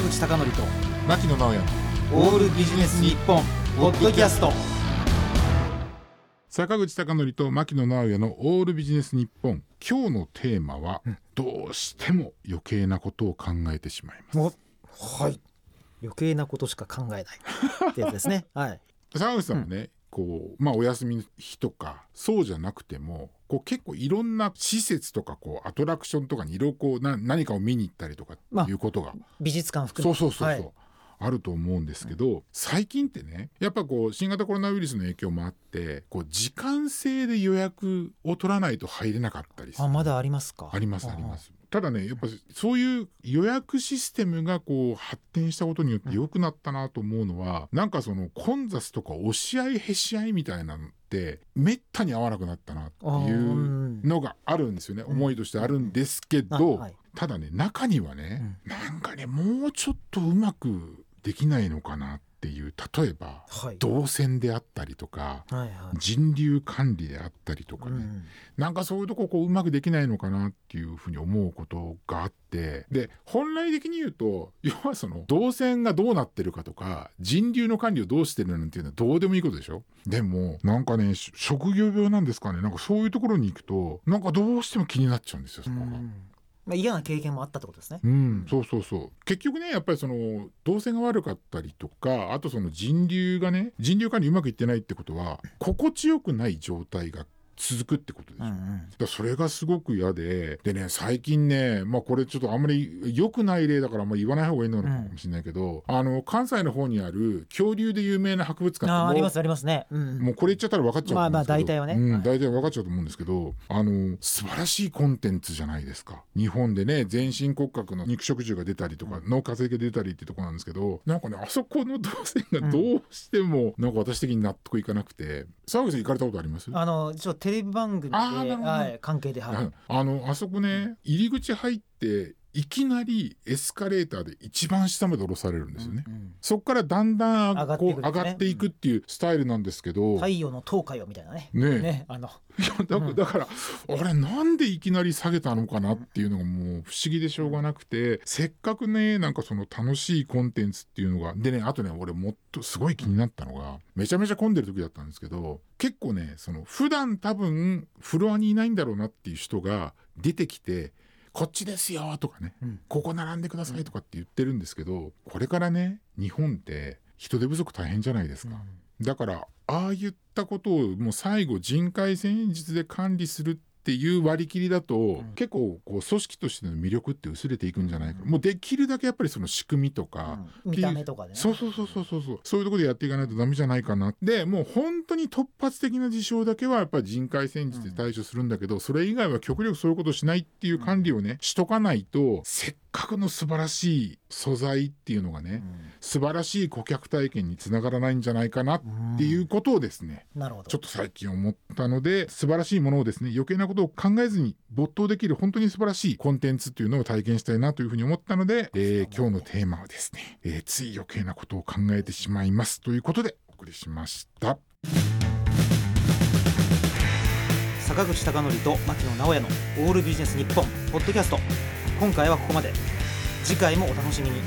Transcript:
口貴則と牧野直哉オールビジネス日本ポッドキャスト。坂口孝則と牧野直哉のオールビジネス日本今日のテーマは、どうしても余計なことを考えてしまいます。おはい。余計なことしか考えないってやつですね。はい。坂口さんもね、こうまあお休みの日とかそうじゃなくてもこう結構いろんな施設とかこうアトラクションとかにいろいろこうな何かを見に行ったりとかっていうことが、美術館含そうめそうそうそう、はいあると思うんですけど、最近ってねやっぱこう新型コロナウイルスの影響もあってこう時間制で予約を取らないと入れなかったりする。あまだありますか？ありますあります。ただねやっぱそういう予約システムがこう発展したことによって良くなったなと思うのは、なんかその混雑とか押し合いへし合いみたいなのってめったに合わなくなったなっていううん。のがあるんですよね、思いとしてあるんですけど、あはいただね中にはね、なんかねもうちょっとうまくできないのかなっていう例えばはい。動線であったりとかはいはい。人流管理であったりとかね、うんなんかそういうとここううまくできないのかなっていうふうに思うことがあって。で本来的に言うと要はその動線がどうなってるかとか人流の管理をどうしてるなんていうのはどうでもいいことでしょ？でもなんかねし職業病なんですかね？なんかそういうところに行くとなんかどうしても気になっちゃうんですよそこが。うんまあ、嫌な経験もあったってことですね。うん、そうそうそう結局ねやっぱりその動線が悪かったりとかあとその人流がね人流管理うまくいってないってことは心地よくない状態が続くってことでしょ、うんうん。だそれがすごく嫌で。でね最近ねまあこれちょっとあんまり良くない例だからあんまり言わない方がいいのかもしれないけど、あの関西の方にある恐竜で有名な博物館あーありますあります。ね。うんもうこれ言っちゃったら分かっちゃうまあまあ大体はね。うん、はい。大体分かっちゃうと思うんですけどあの素晴らしいコンテンツじゃないですか。日本でね全身骨格の肉食獣が出たりとか、脳化石が出たりってところなんですけどなんかねあそこの動線がどうしても、なんか私的に納得いかなくて。沢口さん行かれたことあります？あの一応テレビ番組で、はい、関係で、はい。ああのあそこね入り口入っていきなりエスカレーターで一番下まで降ろされるんですよね。うんそこからだんだん上がっね。上がっていくっていうスタイルなんですけど、太陽の塔かよみたいなね。ねえ。ねあの。いやだからだから、あれなんでいきなり下げたのかなっていうのがもう不思議でしょうがなくてせっかくねなんかその楽しいコンテンツっていうのがでねあとね俺もっとすごい気になったのがめちゃめちゃ混んでる時だったんですけど結構ねその普段多分フロアにいないんだろうなっていう人が出てきてこっちですよとかね、うん。ここ並んでくださいとかって言ってるんですけどこれからね日本って人手不足大変じゃないですか。だからああいったことをもう最後人海戦術で管理するっていう割り切りだと、結構こう組織としての魅力って薄れていくんじゃないか、もうできるだけやっぱりその仕組みとか、うん。見た目とかでね。そうそうそうそうそうそう。そういうところでやっていかないとダメじゃないかなでもう本当に突発的な事象だけはやっぱり人海戦術で対処するんだけど、それ以外は極力そういうことをしないっていう管理をねしとかないとせっかくの素晴らしい素材っていうのがね、素晴らしい顧客体験につながらないんじゃないかなっていうことをですね、なるほど。ちょっと最近思ったので素晴らしいものをですね余計なことを考えずに没頭できる本当に素晴らしいコンテンツっていうのを体験したいなというふうに思ったので、えー今日のテーマはですね、えーつい余計なことを考えてしまいますということでお送りしました。坂口貴則と牧野直哉のオールビジネス日本ポッドキャスト。今回はここまで。次回もお楽しみに。